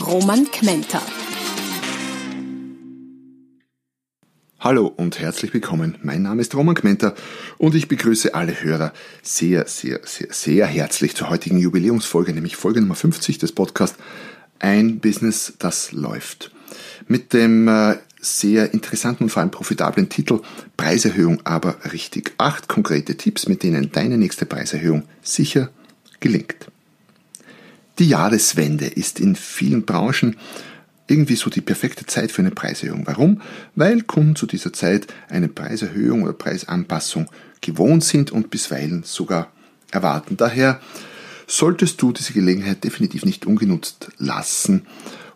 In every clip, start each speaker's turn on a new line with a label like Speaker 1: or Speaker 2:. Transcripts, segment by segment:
Speaker 1: Roman Kmenter.
Speaker 2: Hallo und herzlich willkommen. Mein Name ist Roman Kmenter und ich begrüße alle Hörer sehr, sehr, sehr, sehr herzlich zur heutigen Jubiläumsfolge, nämlich Folge Nummer 50 des Podcasts Ein Business, das läuft. Mit dem äh, sehr interessanten und vor allem profitablen Titel Preiserhöhung aber richtig. Acht konkrete Tipps, mit denen deine nächste Preiserhöhung sicher gelingt. Die Jahreswende ist in vielen Branchen irgendwie so die perfekte Zeit für eine Preiserhöhung. Warum? Weil Kunden zu dieser Zeit eine Preiserhöhung oder Preisanpassung gewohnt sind und bisweilen sogar erwarten. Daher solltest du diese Gelegenheit definitiv nicht ungenutzt lassen,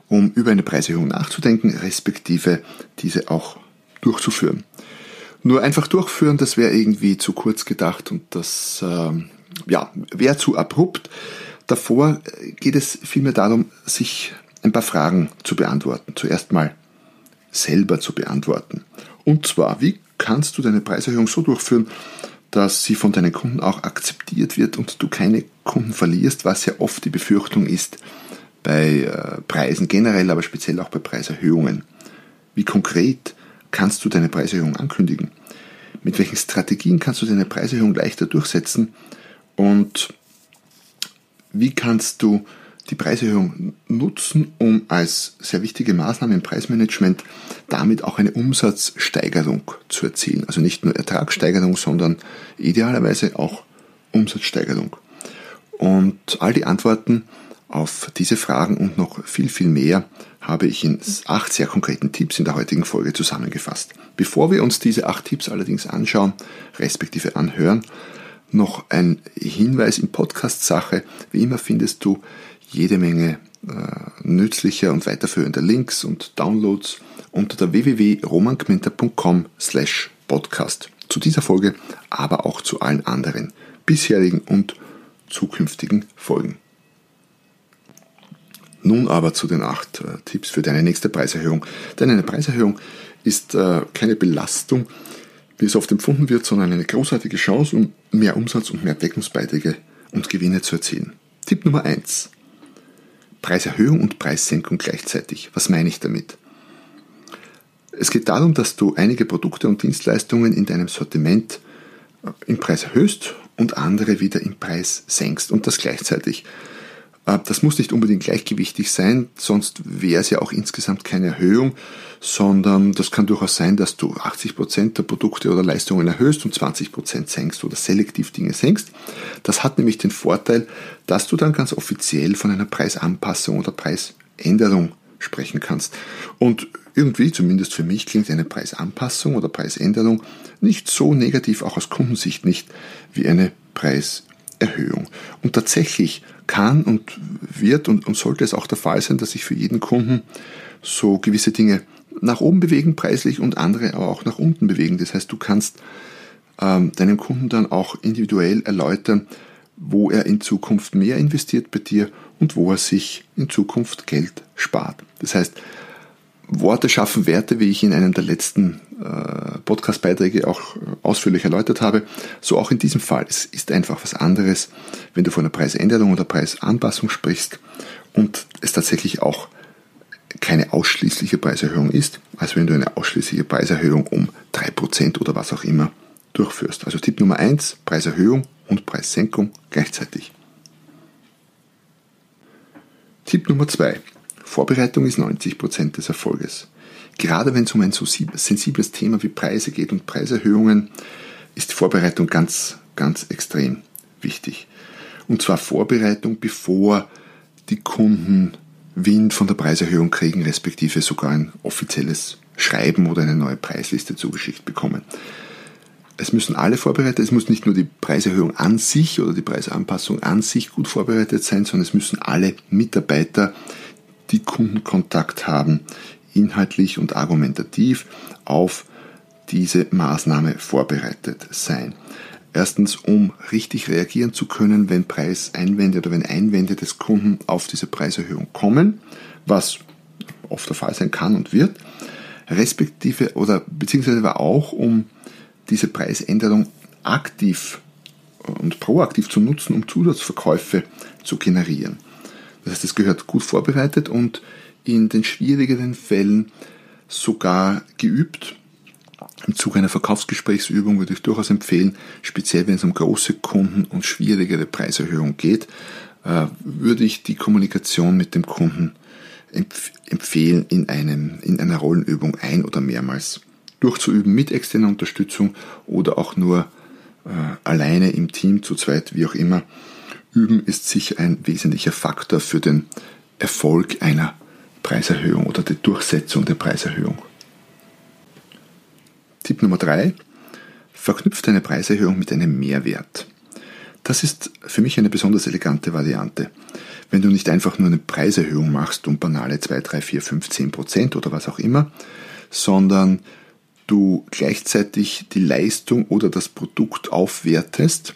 Speaker 2: um über eine Preiserhöhung nachzudenken, respektive diese auch durchzuführen. Nur einfach durchführen, das wäre irgendwie zu kurz gedacht und das äh, ja, wäre zu abrupt. Davor geht es vielmehr darum, sich ein paar Fragen zu beantworten. Zuerst mal selber zu beantworten. Und zwar, wie kannst du deine Preiserhöhung so durchführen, dass sie von deinen Kunden auch akzeptiert wird und du keine Kunden verlierst, was ja oft die Befürchtung ist bei äh, Preisen generell, aber speziell auch bei Preiserhöhungen. Wie konkret kannst du deine Preiserhöhung ankündigen? Mit welchen Strategien kannst du deine Preiserhöhung leichter durchsetzen? Und wie kannst du die Preiserhöhung nutzen, um als sehr wichtige Maßnahme im Preismanagement damit auch eine Umsatzsteigerung zu erzielen. Also nicht nur Ertragssteigerung, sondern idealerweise auch Umsatzsteigerung. Und all die Antworten auf diese Fragen und noch viel, viel mehr habe ich in acht sehr konkreten Tipps in der heutigen Folge zusammengefasst. Bevor wir uns diese acht Tipps allerdings anschauen, respektive anhören, noch ein Hinweis in Podcast-Sache. Wie immer findest du jede Menge äh, nützlicher und weiterführender Links und Downloads unter der www.romankminter.com slash podcast. Zu dieser Folge, aber auch zu allen anderen bisherigen und zukünftigen Folgen. Nun aber zu den acht äh, Tipps für deine nächste Preiserhöhung. Denn eine Preiserhöhung ist äh, keine Belastung, wie es oft empfunden wird, sondern eine großartige Chance, um mehr Umsatz und mehr Deckungsbeiträge und Gewinne zu erzielen. Tipp Nummer eins: Preiserhöhung und Preissenkung gleichzeitig. Was meine ich damit? Es geht darum, dass du einige Produkte und Dienstleistungen in deinem Sortiment äh, im Preis erhöhst und andere wieder im Preis senkst und das gleichzeitig. Äh, das muss nicht unbedingt gleichgewichtig sein, sonst wäre es ja auch insgesamt keine Erhöhung, sondern das kann durchaus sein, dass du 80% der Produkte oder Leistungen erhöhst und 20% senkst oder selektiv Dinge senkst. Das hat nämlich den Vorteil, dass du dann ganz offiziell von einer Preisanpassung oder Preisänderung sprechen kannst. Und irgendwie, zumindest für mich, klingt eine Preisanpassung oder Preisänderung nicht so negativ, auch aus Kundensicht nicht, wie eine Preiserhöhung. Und tatsächlich kann und wird und, und sollte es auch der Fall sein, dass sich für jeden Kunden so gewisse Dinge nach oben bewegen preislich und andere aber auch nach unten bewegen. Das heißt, du kannst ähm, deinem Kunden dann auch individuell erläutern, wo er in Zukunft mehr investiert bei dir und wo er sich in Zukunft Geld spart. Das heißt, Worte schaffen Werte, wie ich in einem der letzten äh, Podcast-Beiträge auch ausführlich erläutert habe. So auch in diesem Fall. Es ist einfach was anderes, wenn du von einer Preisänderung oder Preisanpassung sprichst und es tatsächlich auch keine ausschließliche Preiserhöhung ist, als wenn du eine ausschließliche Preiserhöhung um 3% oder was auch immer durchführst. Also Tipp Nummer 1, Preiserhöhung und Preissenkung gleichzeitig. Tipp Nummer 2, Vorbereitung ist 90% des Erfolges. Gerade wenn es um ein so sensibles Thema wie Preise geht und Preiserhöhungen, ist die Vorbereitung ganz, ganz extrem wichtig. Und zwar Vorbereitung, bevor die Kunden Wind von der Preiserhöhung kriegen, respektive sogar ein offizielles Schreiben oder eine neue Preisliste zugeschickt bekommen. Es müssen alle vorbereitet, es muss nicht nur die Preiserhöhung an sich oder die Preisanpassung an sich gut vorbereitet sein, sondern es müssen alle Mitarbeiter die Kundenkontakt haben, inhaltlich und argumentativ auf diese Maßnahme vorbereitet sein. Erstens, um richtig reagieren zu können, wenn Preiseinwände oder wenn Einwände des Kunden auf diese Preiserhöhung kommen, was oft der Fall sein kann und wird, respektive oder beziehungsweise auch, um diese Preisänderung aktiv und proaktiv zu nutzen, um Zusatzverkäufe zu generieren. Das heißt, es gehört gut vorbereitet und in den schwierigeren Fällen sogar geübt. Im Zuge einer Verkaufsgesprächsübung würde ich durchaus empfehlen, speziell wenn es um große Kunden und schwierigere Preiserhöhungen geht, äh, würde ich die Kommunikation mit dem Kunden empfehlen, in, einem, in einer Rollenübung ein- oder mehrmals durchzuüben mit externer Unterstützung oder auch nur äh, alleine im Team, zu zweit, wie auch immer. Üben ist sicher ein wesentlicher Faktor für den Erfolg einer Preiserhöhung oder die Durchsetzung der Preiserhöhung. Tipp Nummer drei: Verknüpft eine Preiserhöhung mit einem Mehrwert. Das ist für mich eine besonders elegante Variante. Wenn du nicht einfach nur eine Preiserhöhung machst um banale 2, 3, 4, 5, 10 Prozent oder was auch immer, sondern du gleichzeitig die Leistung oder das Produkt aufwertest,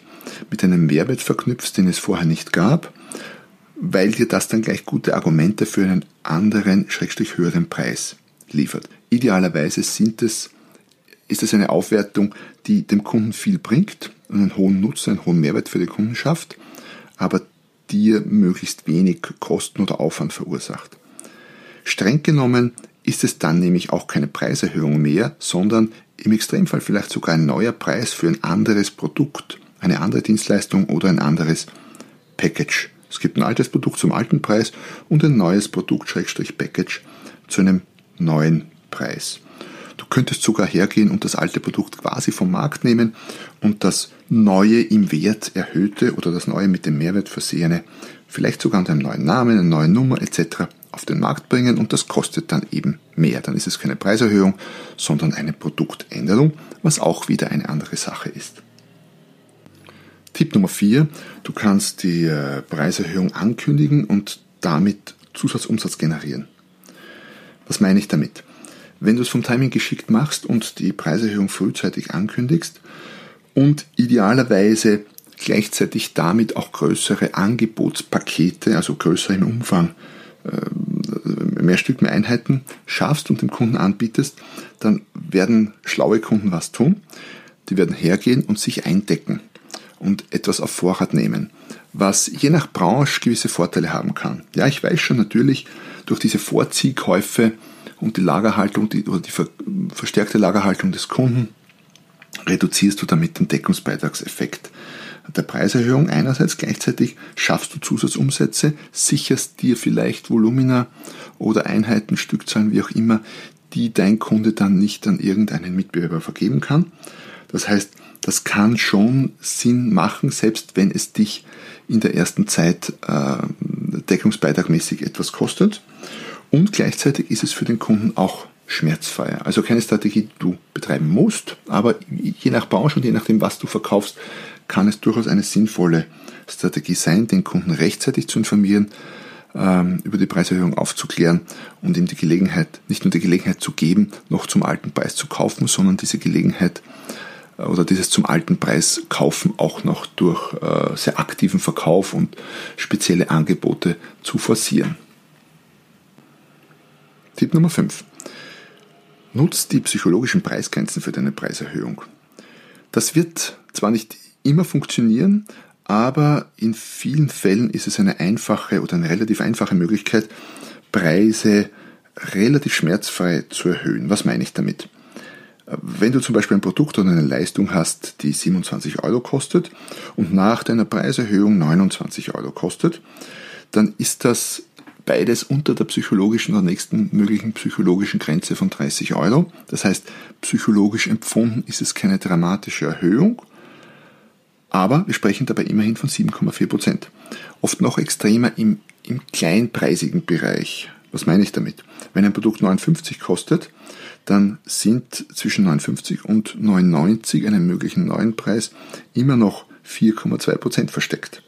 Speaker 2: mit einem Mehrwert verknüpfst, den es vorher nicht gab, weil dir das dann gleich gute Argumente für einen anderen, schrägstrich höheren Preis liefert. Idealerweise sind es, ist es eine Aufwertung, die dem Kunden viel bringt, einen hohen Nutzen, einen hohen Mehrwert für die Kunden schafft, aber dir möglichst wenig Kosten oder Aufwand verursacht. Streng genommen ist es dann nämlich auch keine Preiserhöhung mehr, sondern im Extremfall vielleicht sogar ein neuer Preis für ein anderes Produkt, eine andere Dienstleistung oder ein anderes Package. Es gibt ein altes Produkt zum alten Preis und ein neues Produkt, Schrägstrich Package, zu einem neuen Preis. Du könntest sogar hergehen und das alte Produkt quasi vom Markt nehmen und das neue im Wert erhöhte oder das neue mit dem Mehrwert versehene, vielleicht sogar unter einem neuen Namen, einer neuen Nummer etc. auf den Markt bringen und das kostet dann eben mehr. Dann ist es keine Preiserhöhung, sondern eine Produktänderung, was auch wieder eine andere Sache ist. Tipp Nummer 4, du kannst die äh, Preiserhöhung ankündigen und damit Zusatzumsatz generieren. Was meine ich damit? Wenn du es vom Timing geschickt machst und die Preiserhöhung frühzeitig ankündigst und idealerweise gleichzeitig damit auch größere Angebotspakete, also größer im Umfang, äh, mehr Stück, mehr Einheiten schaffst und dem Kunden anbietest, dann werden schlaue Kunden was tun. Die werden hergehen und sich eindecken und etwas auf Vorrat nehmen, was je nach Branche gewisse Vorteile haben kann. Ja, ich weiß schon natürlich, durch diese Vorziehkäufe und die Lagerhaltung die, oder die ver, verstärkte Lagerhaltung des Kunden reduzierst du damit den Deckungsbeitragseffekt der Preiserhöhung. Einerseits gleichzeitig schaffst du Zusatzumsätze, sicherst dir vielleicht Volumina oder Einheiten, Stückzahlen, wie auch immer, die dein Kunde dann nicht an irgendeinen Mitbewerber vergeben kann. Das heißt, das kann schon Sinn machen, selbst wenn es dich in der ersten Zeit äh, deckungsbeitragmäßig etwas kostet. Und gleichzeitig ist es für den Kunden auch schmerzfreier. Also keine Strategie, die du betreiben musst, aber je nach Branche und je nachdem, was du verkaufst, kann es durchaus eine sinnvolle Strategie sein, den Kunden rechtzeitig zu informieren, ähm, über die Preiserhöhung aufzuklären und ihm die Gelegenheit, nicht nur die Gelegenheit zu geben, noch zum alten Preis zu kaufen, sondern diese Gelegenheit oder dieses zum alten Preis kaufen auch noch durch äh, sehr aktiven Verkauf und spezielle Angebote zu forcieren. Tipp Nummer 5. Nutz die psychologischen Preisgrenzen für deine Preiserhöhung. Das wird zwar nicht immer funktionieren, aber in vielen Fällen ist es eine einfache oder eine relativ einfache Möglichkeit, Preise relativ schmerzfrei zu erhöhen. Was meine ich damit? Wenn du zum Beispiel ein Produkt oder eine Leistung hast, die 27 Euro kostet und nach deiner Preiserhöhung 29 Euro kostet, dann ist das beides unter der psychologischen oder nächsten möglichen psychologischen Grenze von 30 Euro. Das heißt, psychologisch empfunden ist es keine dramatische Erhöhung, aber wir sprechen dabei immerhin von 7,4 Prozent. Oft noch extremer im, im kleinpreisigen Bereich. Was meine ich damit? Wenn ein Produkt 59 kostet, dann sind zwischen 59 und 99 einem möglichen neuen Preis immer noch 4,2 Prozent versteckt.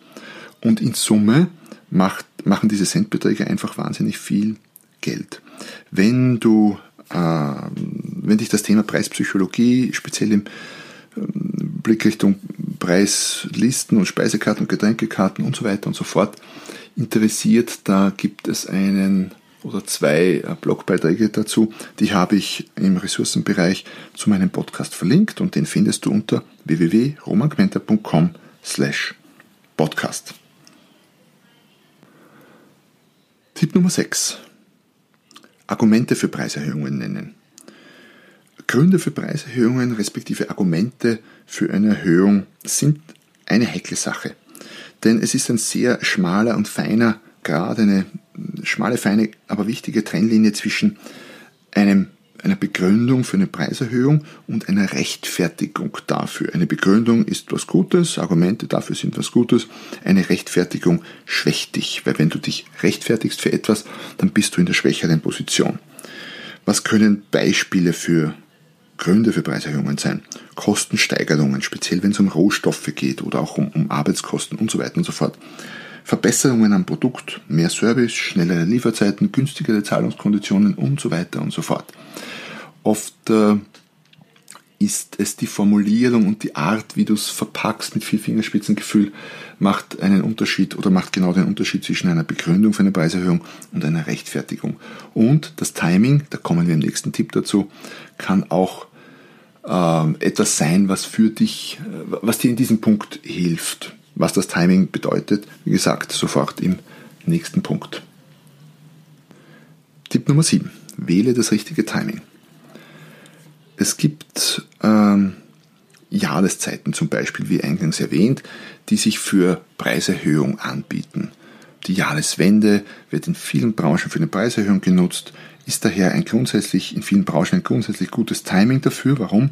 Speaker 2: Und in Summe macht, machen diese Centbeträge einfach wahnsinnig viel Geld. Wenn du, äh, wenn dich das Thema Preispsychologie speziell im ähm, Blick Richtung Preislisten und Speisekarten und Getränkekarten und so weiter und so fort interessiert, da gibt es einen oder zwei äh, Blogbeiträge dazu. Die habe ich im Ressourcenbereich zu meinem Podcast verlinkt und den findest du unter www.romangmenta.com slash podcast. Tipp Nummer 6. Argumente für Preiserhöhungen nennen. Gründe für Preiserhöhungen respektive Argumente für eine Erhöhung sind eine heikle Sache. Denn es ist ein sehr schmaler und feiner Grad, eine schmale, feine, aber wichtige Trennlinie zwischen einem einer Begründung für eine Preiserhöhung und einer Rechtfertigung dafür. Eine Begründung ist was Gutes, Argumente dafür sind was Gutes, eine Rechtfertigung schwächt dich, weil wenn du dich rechtfertigst für etwas, dann bist du in der schwächeren Position. Was können Beispiele für Gründe für Preiserhöhungen sein? Kostensteigerungen, speziell wenn es um Rohstoffe geht oder auch um, um Arbeitskosten und so weiter und so fort. Verbesserungen am Produkt, mehr Service, schnellere Lieferzeiten, günstigere Zahlungskonditionen und so weiter und so fort. Oft äh, ist es die Formulierung und die Art, wie du es verpackst mit viel Fingerspitzengefühl, macht einen Unterschied oder macht genau den Unterschied zwischen einer Begründung für eine Preiserhöhung und einer Rechtfertigung. Und das Timing, da kommen wir im nächsten Tipp dazu, kann auch äh, etwas sein, was für dich, äh, was dir in diesem Punkt hilft. Was das Timing bedeutet, wie gesagt, sofort im nächsten Punkt. Tipp Nummer 7. Wähle das richtige Timing. Es gibt ähm, Jahreszeiten zum Beispiel, wie eingangs erwähnt, die sich für Preiserhöhung anbieten. Die Jahreswende wird in vielen Branchen für eine Preiserhöhung genutzt, ist daher ein grundsätzlich, in vielen Branchen ein grundsätzlich gutes Timing dafür. Warum?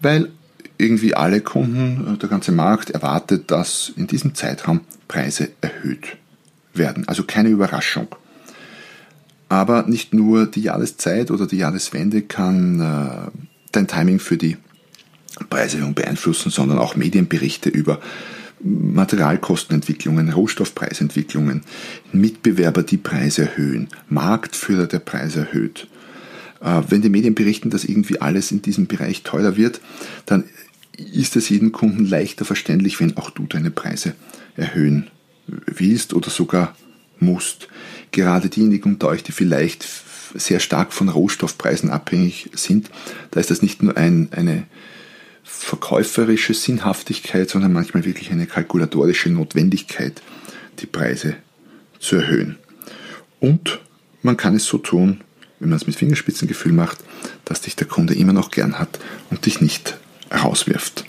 Speaker 2: Weil irgendwie alle Kunden, äh, der ganze Markt erwartet, dass in diesem Zeitraum Preise erhöht werden. Also keine Überraschung. Aber nicht nur die Jahreszeit oder die Jahreswende kann äh, dein Timing für die Preiserhöhung beeinflussen, sondern auch Medienberichte über Materialkostenentwicklungen, Rohstoffpreisentwicklungen, Mitbewerber, die Preise erhöhen, Marktführer, der Preise erhöht. Äh, wenn die Medien berichten, dass irgendwie alles in diesem Bereich teurer wird, dann ist es jedem Kunden leichter verständlich, wenn auch du deine Preise erhöhen willst oder sogar musst. Gerade diejenigen unter euch, die vielleicht sehr stark von Rohstoffpreisen abhängig sind, da ist das nicht nur ein, eine verkäuferische Sinnhaftigkeit, sondern manchmal wirklich eine kalkulatorische Notwendigkeit, die Preise zu erhöhen. Und man kann es so tun, wenn man es mit Fingerspitzengefühl macht, dass dich der Kunde immer noch gern hat und dich nicht rauswirft.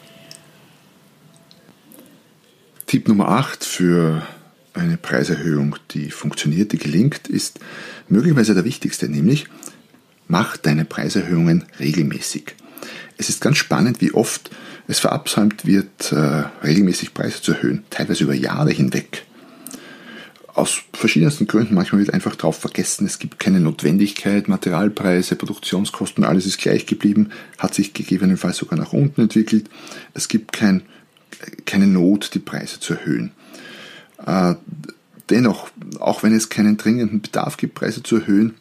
Speaker 2: Tipp Nummer 8 für eine Preiserhöhung, die funktioniert, die gelingt, ist möglicherweise der wichtigste, nämlich mach deine Preiserhöhungen regelmäßig. Es ist ganz spannend, wie oft es verabsäumt wird, äh, regelmäßig Preise zu erhöhen, teilweise über Jahre hinweg aus verschiedensten Gründen. Manchmal wird einfach darauf vergessen, es gibt keine Notwendigkeit, Materialpreise, Produktionskosten, alles ist gleich geblieben, hat sich gegebenenfalls sogar nach unten entwickelt. Es gibt kein, keine Not, die Preise zu erhöhen. Äh, dennoch, auch wenn es keinen dringenden Bedarf gibt, Preise zu erhöhen,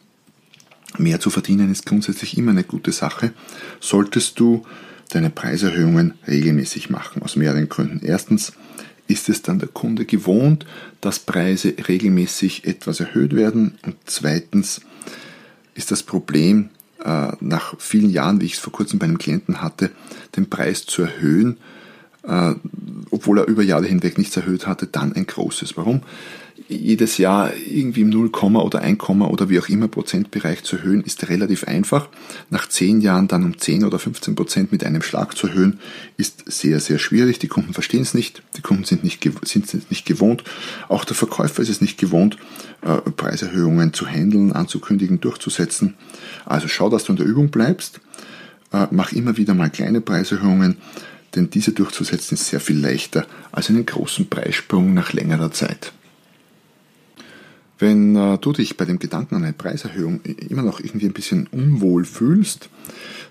Speaker 2: mehr zu verdienen ist grundsätzlich immer eine gute Sache, solltest du deine Preiserhöhungen regelmäßig machen, aus mehreren Gründen. Erstens, ist es dann der Kunde gewohnt, dass Preise regelmäßig etwas erhöht werden. Und zweitens ist das Problem, äh, nach vielen Jahren, wie ich es vor kurzem bei einem Klienten hatte, den Preis zu erhöhen, äh, obwohl er über Jahre hinweg nichts erhöht hatte, dann ein großes. Warum? Jedes Jahr irgendwie im 0, oder 1, oder wie auch immer Prozentbereich zu erhöhen, ist relativ einfach. Nach 10 Jahren dann um 10 oder 15 Prozent mit einem Schlag zu erhöhen, ist sehr, sehr schwierig. Die Kunden verstehen es nicht, die Kunden sind nicht, sind es nicht gewohnt. Auch der Verkäufer ist es nicht gewohnt, äh, Preiserhöhungen zu handeln, anzukündigen, durchzusetzen. Also schau, dass du in der Übung bleibst. Äh, mach immer wieder mal kleine Preiserhöhungen, denn diese durchzusetzen ist sehr viel leichter als einen großen Preissprung nach längerer Zeit. Wenn äh, du dich bei dem Gedanken an eine Preiserhöhung immer noch irgendwie ein bisschen unwohl fühlst,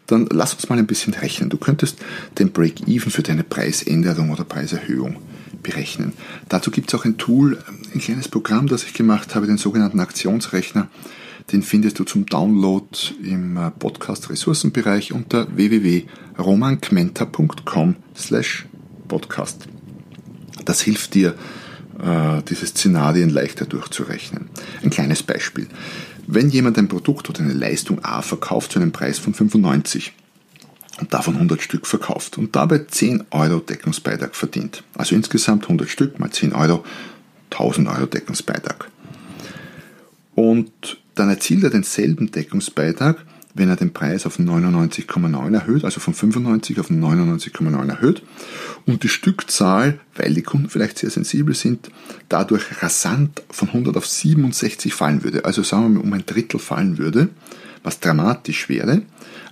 Speaker 2: dann lass uns mal ein bisschen rechnen. Du könntest den Break-Even für deine Preisänderung oder Preiserhöhung berechnen. Dazu gibt es auch ein Tool, ein kleines Programm, das ich gemacht habe, den sogenannten Aktionsrechner. Den findest du zum Download im äh, Podcast Ressourcenbereich unter www.romankmenta.com slash podcast. Das hilft dir, diese Szenarien leichter durchzurechnen. Ein kleines Beispiel. Wenn jemand ein Produkt oder eine Leistung A verkauft zu einem Preis von 95 und davon 100 Stück verkauft und dabei 10 Euro Deckungsbeitrag verdient, also insgesamt 100 Stück mal 10 Euro, 1000 Euro Deckungsbeitrag. Und dann erzielt er denselben Deckungsbeitrag, wenn er den Preis auf 99,9 erhöht, also von 95 auf 99,9 erhöht und die Stückzahl, weil die Kunden vielleicht sehr sensibel sind, dadurch rasant von 100 auf 67 fallen würde. Also sagen wir mal um ein Drittel fallen würde, was dramatisch wäre,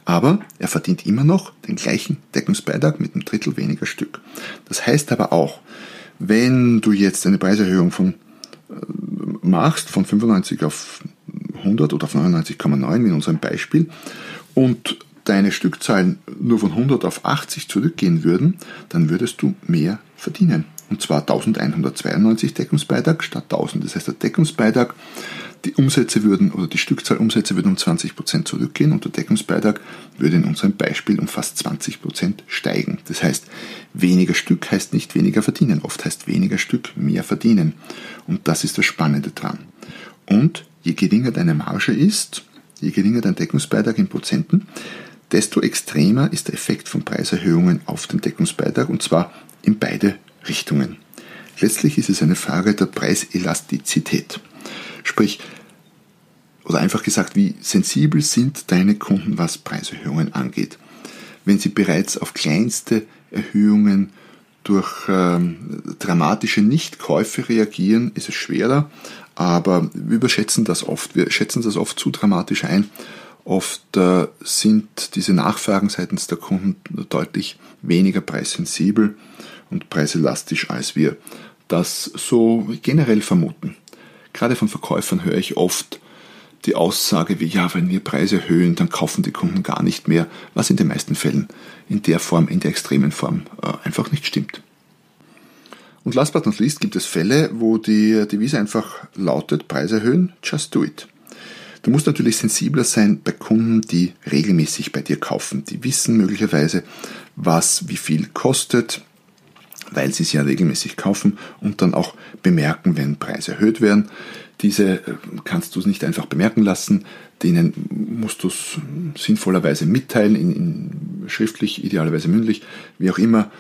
Speaker 2: aber er verdient immer noch den gleichen Deckungsbeitrag mit einem Drittel weniger Stück. Das heißt aber auch, wenn du jetzt eine Preiserhöhung von äh, machst von 95 auf 100 oder auf 99,9 in unserem Beispiel und deine Stückzahlen nur von 100 auf 80 zurückgehen würden, dann würdest du mehr verdienen. Und zwar 1192 Deckungsbeitrag statt 1000. Das heißt, der Deckungsbeitrag, die Umsätze würden oder die Stückzahlumsätze würden um 20% zurückgehen und der Deckungsbeitrag würde in unserem Beispiel um fast 20% steigen. Das heißt, weniger Stück heißt nicht weniger verdienen. Oft heißt weniger Stück mehr verdienen. Und das ist das Spannende dran. Und je geringer deine Marge ist, je geringer dein Deckungsbeitrag in Prozenten, desto extremer ist der Effekt von Preiserhöhungen auf den Deckungsbeitrag und zwar in beide Richtungen. Letztlich ist es eine Frage der Preiselastizität. Sprich, oder einfach gesagt, wie sensibel sind deine Kunden, was Preiserhöhungen angeht. Wenn sie bereits auf kleinste Erhöhungen durch ähm, dramatische Nichtkäufe reagieren, ist es schwerer, aber wir überschätzen das oft. Wir schätzen das oft zu dramatisch ein. Oft äh, sind diese Nachfragen seitens der Kunden deutlich weniger preissensibel und preiselastisch, als wir das so generell vermuten. Gerade von Verkäufern höre ich oft die Aussage wie, ja, wenn wir Preise erhöhen, dann kaufen die Kunden gar nicht mehr, was in den meisten Fällen in der Form, in der extremen Form äh, einfach nicht stimmt. Und last but not least gibt es Fälle, wo die Devise einfach lautet, Preise erhöhen, just do it. Du musst natürlich sensibler sein bei Kunden, die regelmäßig bei dir kaufen. Die wissen möglicherweise, was wie viel kostet, weil sie es ja regelmäßig kaufen und dann auch bemerken, wenn Preise erhöht werden. Diese äh, kannst du nicht einfach bemerken lassen, denen musst du es sinnvollerweise mitteilen, in, in schriftlich, idealerweise mündlich, wie auch immer,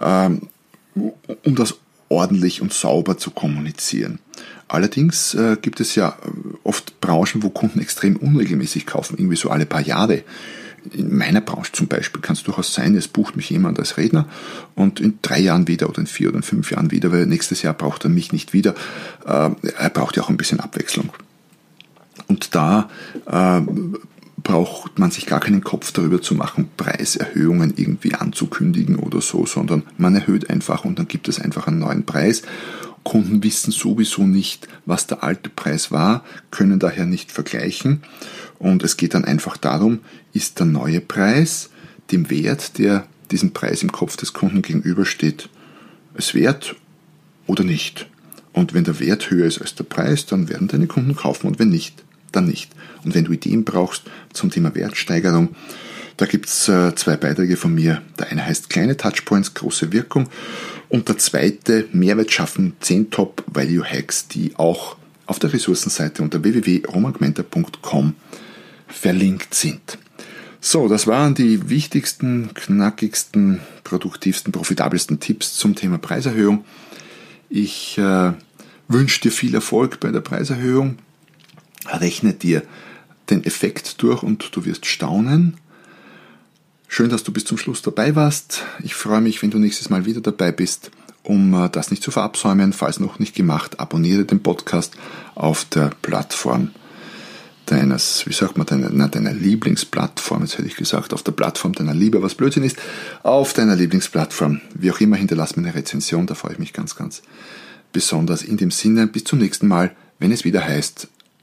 Speaker 2: ähm, um das ordentlich und sauber zu kommunizieren. Allerdings äh, gibt es ja oft Branchen, wo Kunden extrem unregelmäßig kaufen, irgendwie so alle paar Jahre. In meiner Branche zum Beispiel kann es durchaus sein, es bucht mich jemand als Redner und in drei Jahren wieder oder in vier oder in fünf Jahren wieder, weil nächstes Jahr braucht er mich nicht wieder. Äh, er braucht ja auch ein bisschen Abwechslung. Und da äh, braucht man sich gar keinen Kopf darüber zu machen, Preiserhöhungen irgendwie anzukündigen oder so, sondern man erhöht einfach und dann gibt es einfach einen neuen Preis. Kunden wissen sowieso nicht, was der alte Preis war, können daher nicht vergleichen und es geht dann einfach darum, ist der neue Preis dem Wert, der diesem Preis im Kopf des Kunden gegenübersteht, es wert oder nicht. Und wenn der Wert höher ist als der Preis, dann werden deine Kunden kaufen und wenn nicht, dann nicht. Und wenn du Ideen brauchst zum Thema Wertsteigerung, da gibt's äh, zwei Beiträge von mir. Der eine heißt Kleine Touchpoints, große Wirkung und der zweite Mehrwert schaffen, 10 Top Value Hacks, die auch auf der Ressourcenseite unter www.romangmenta.com verlinkt sind. So, das waren die wichtigsten, knackigsten, produktivsten, profitabelsten Tipps zum Thema Preiserhöhung. Ich äh, wünsche dir viel Erfolg bei der Preiserhöhung. Rechne dir den Effekt durch und du wirst staunen. Schön, dass du bis zum Schluss dabei warst. Ich freue mich, wenn du nächstes Mal wieder dabei bist. Um äh, das nicht zu verabsäumen, falls noch nicht gemacht, abonniere den Podcast auf der Plattform deines, wie sagt man, deiner, na, deiner Lieblingsplattform, jetzt hätte ich gesagt, auf der Plattform deiner Liebe, was Blödsinn ist, auf deiner Lieblingsplattform. Wie auch immer, hinterlass mir eine Rezension, da freue ich mich ganz, ganz besonders. In dem Sinne, bis zum nächsten Mal, wenn es wieder heißt,